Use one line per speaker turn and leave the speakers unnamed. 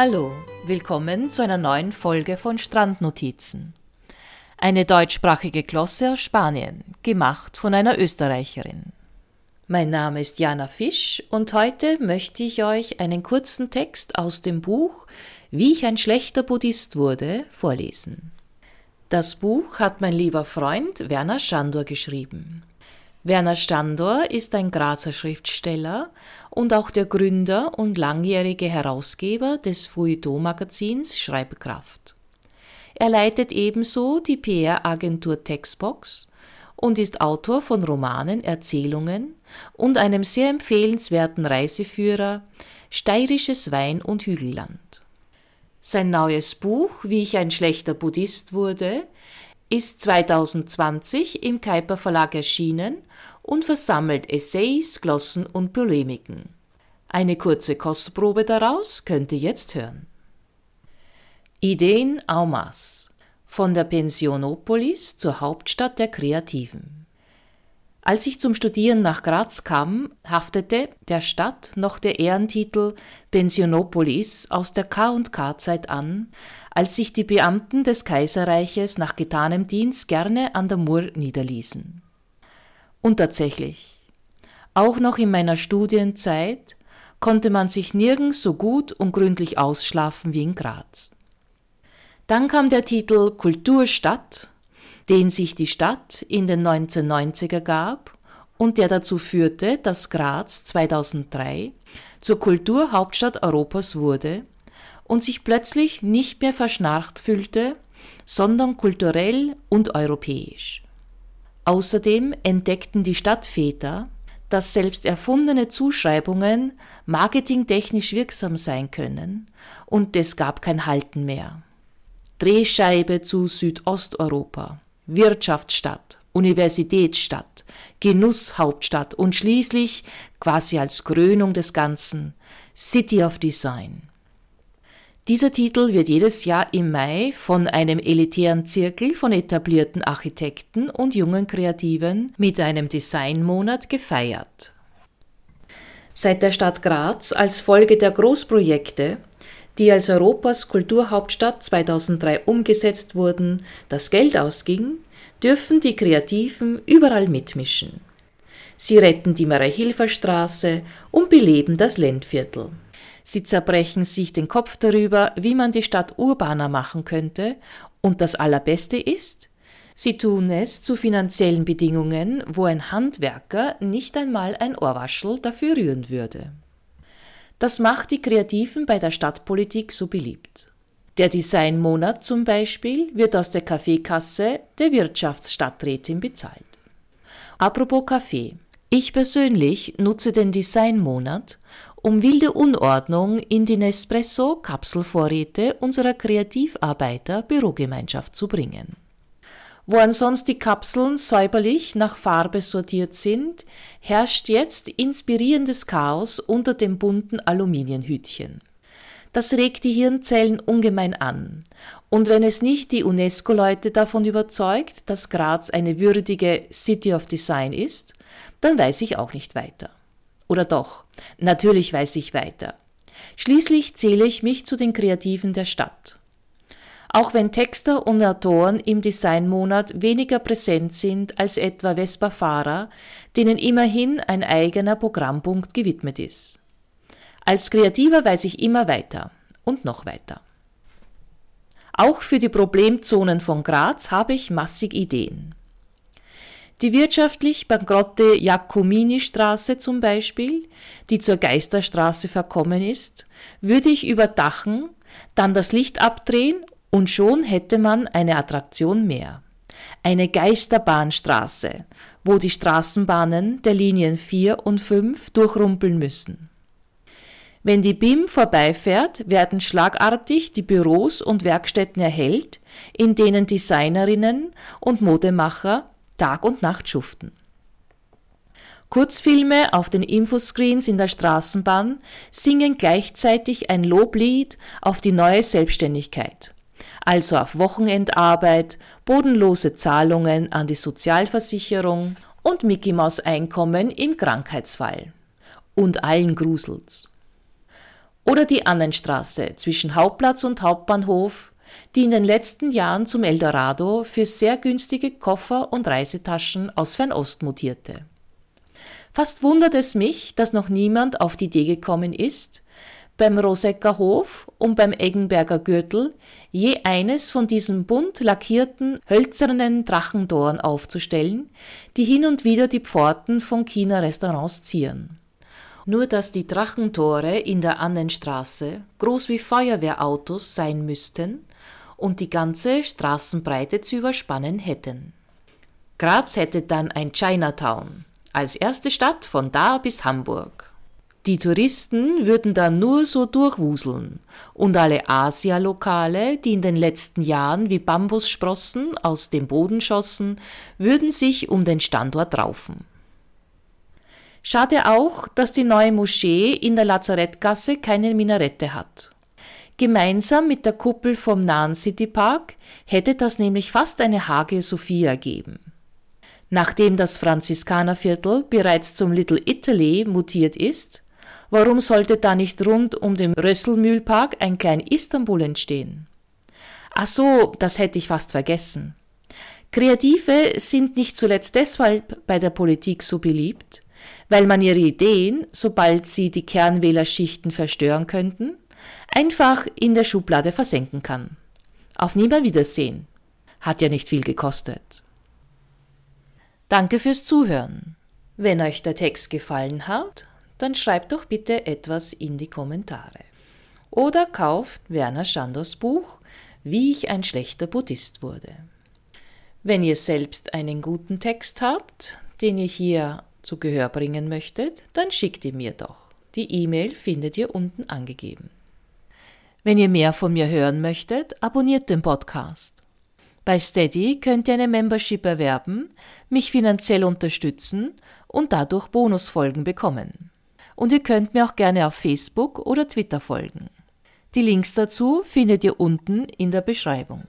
Hallo, willkommen zu einer neuen Folge von Strandnotizen. Eine deutschsprachige Glosse aus Spanien, gemacht von einer Österreicherin. Mein Name ist Jana Fisch und heute möchte ich euch einen kurzen Text aus dem Buch Wie ich ein schlechter Buddhist wurde vorlesen. Das Buch hat mein lieber Freund Werner Schandor geschrieben. Werner Standor ist ein Grazer Schriftsteller und auch der Gründer und langjährige Herausgeber des Feuilleton-Magazins Schreibkraft. Er leitet ebenso die PR-Agentur Textbox und ist Autor von Romanen, Erzählungen und einem sehr empfehlenswerten Reiseführer Steirisches Wein- und Hügelland. Sein neues Buch Wie ich ein schlechter Buddhist wurde ist 2020 im Kuiper Verlag erschienen und versammelt Essays, Glossen und Polemiken. Eine kurze Kostprobe daraus könnt ihr jetzt hören. Ideen Aumas von der Pensionopolis zur Hauptstadt der Kreativen. Als ich zum Studieren nach Graz kam, haftete der Stadt noch der Ehrentitel Pensionopolis aus der K&K-Zeit an, als sich die Beamten des Kaiserreiches nach getanem Dienst gerne an der Mur niederließen. Und tatsächlich, auch noch in meiner Studienzeit konnte man sich nirgends so gut und gründlich ausschlafen wie in Graz. Dann kam der Titel Kulturstadt, den sich die Stadt in den 1990er gab und der dazu führte, dass Graz 2003 zur Kulturhauptstadt Europas wurde und sich plötzlich nicht mehr verschnarcht fühlte, sondern kulturell und europäisch. Außerdem entdeckten die Stadtväter, dass selbst erfundene Zuschreibungen marketingtechnisch wirksam sein können, und es gab kein Halten mehr. Drehscheibe zu Südosteuropa, Wirtschaftsstadt, Universitätsstadt, Genusshauptstadt und schließlich, quasi als Krönung des Ganzen, City of Design. Dieser Titel wird jedes Jahr im Mai von einem elitären Zirkel von etablierten Architekten und jungen Kreativen mit einem Designmonat gefeiert. Seit der Stadt Graz als Folge der Großprojekte, die als Europas Kulturhauptstadt 2003 umgesetzt wurden, das Geld ausging, dürfen die Kreativen überall mitmischen. Sie retten die Maria-Hilfer-Straße und beleben das Ländviertel. Sie zerbrechen sich den Kopf darüber, wie man die Stadt urbaner machen könnte, und das Allerbeste ist, sie tun es zu finanziellen Bedingungen, wo ein Handwerker nicht einmal ein Ohrwaschel dafür rühren würde. Das macht die Kreativen bei der Stadtpolitik so beliebt. Der Designmonat zum Beispiel wird aus der Kaffeekasse der Wirtschaftsstadträtin bezahlt. Apropos Kaffee. Ich persönlich nutze den Designmonat, um wilde Unordnung in die Nespresso-Kapselvorräte unserer Kreativarbeiter-Bürogemeinschaft zu bringen. Wo ansonsten die Kapseln säuberlich nach Farbe sortiert sind, herrscht jetzt inspirierendes Chaos unter dem bunten Aluminienhütchen. Das regt die Hirnzellen ungemein an. Und wenn es nicht die UNESCO-Leute davon überzeugt, dass Graz eine würdige City of Design ist, dann weiß ich auch nicht weiter. Oder doch, natürlich weiß ich weiter. Schließlich zähle ich mich zu den Kreativen der Stadt. Auch wenn Texter und Autoren im Designmonat weniger präsent sind als etwa Vespa-Fahrer, denen immerhin ein eigener Programmpunkt gewidmet ist. Als Kreativer weiß ich immer weiter und noch weiter. Auch für die Problemzonen von Graz habe ich massig Ideen. Die wirtschaftlich bankrotte Jacomini-Straße zum Beispiel, die zur Geisterstraße verkommen ist, würde ich überdachen, dann das Licht abdrehen und schon hätte man eine Attraktion mehr. Eine Geisterbahnstraße, wo die Straßenbahnen der Linien 4 und 5 durchrumpeln müssen. Wenn die BIM vorbeifährt, werden schlagartig die Büros und Werkstätten erhellt, in denen Designerinnen und Modemacher Tag und Nacht schuften. Kurzfilme auf den Infoscreens in der Straßenbahn singen gleichzeitig ein Loblied auf die neue Selbstständigkeit, also auf Wochenendarbeit, bodenlose Zahlungen an die Sozialversicherung und Mickey Maus Einkommen im Krankheitsfall. Und allen gruselt's. Oder die Annenstraße zwischen Hauptplatz und Hauptbahnhof, die in den letzten Jahren zum Eldorado für sehr günstige Koffer und Reisetaschen aus Fernost mutierte. Fast wundert es mich, dass noch niemand auf die Idee gekommen ist, beim Rosecker Hof und beim Eggenberger Gürtel je eines von diesen bunt lackierten, hölzernen Drachentoren aufzustellen, die hin und wieder die Pforten von China-Restaurants zieren. Nur dass die Drachentore in der Annenstraße groß wie Feuerwehrautos sein müssten und die ganze Straßenbreite zu überspannen hätten. Graz hätte dann ein Chinatown, als erste Stadt von da bis Hamburg. Die Touristen würden dann nur so durchwuseln und alle Asialokale, die in den letzten Jahren wie Bambussprossen aus dem Boden schossen, würden sich um den Standort raufen. Schade auch, dass die neue Moschee in der Lazarettgasse keine Minarette hat. Gemeinsam mit der Kuppel vom nahen Citypark hätte das nämlich fast eine Hage Sophia geben. Nachdem das Franziskanerviertel bereits zum Little Italy mutiert ist, Warum sollte da nicht rund um den Rösselmühlpark ein klein Istanbul entstehen? Ach so, das hätte ich fast vergessen. Kreative sind nicht zuletzt deshalb bei der Politik so beliebt, weil man ihre Ideen, sobald sie die Kernwählerschichten verstören könnten, einfach in der Schublade versenken kann. Auf Wiedersehen. Hat ja nicht viel gekostet. Danke fürs Zuhören. Wenn euch der Text gefallen hat, dann schreibt doch bitte etwas in die Kommentare. Oder kauft Werner Schandors Buch Wie ich ein schlechter Buddhist wurde. Wenn ihr selbst einen guten Text habt, den ihr hier zu Gehör bringen möchtet, dann schickt ihr mir doch. Die E-Mail findet ihr unten angegeben. Wenn ihr mehr von mir hören möchtet, abonniert den Podcast. Bei Steady könnt ihr eine Membership erwerben, mich finanziell unterstützen und dadurch Bonusfolgen bekommen und ihr könnt mir auch gerne auf Facebook oder Twitter folgen. Die Links dazu findet ihr unten in der Beschreibung.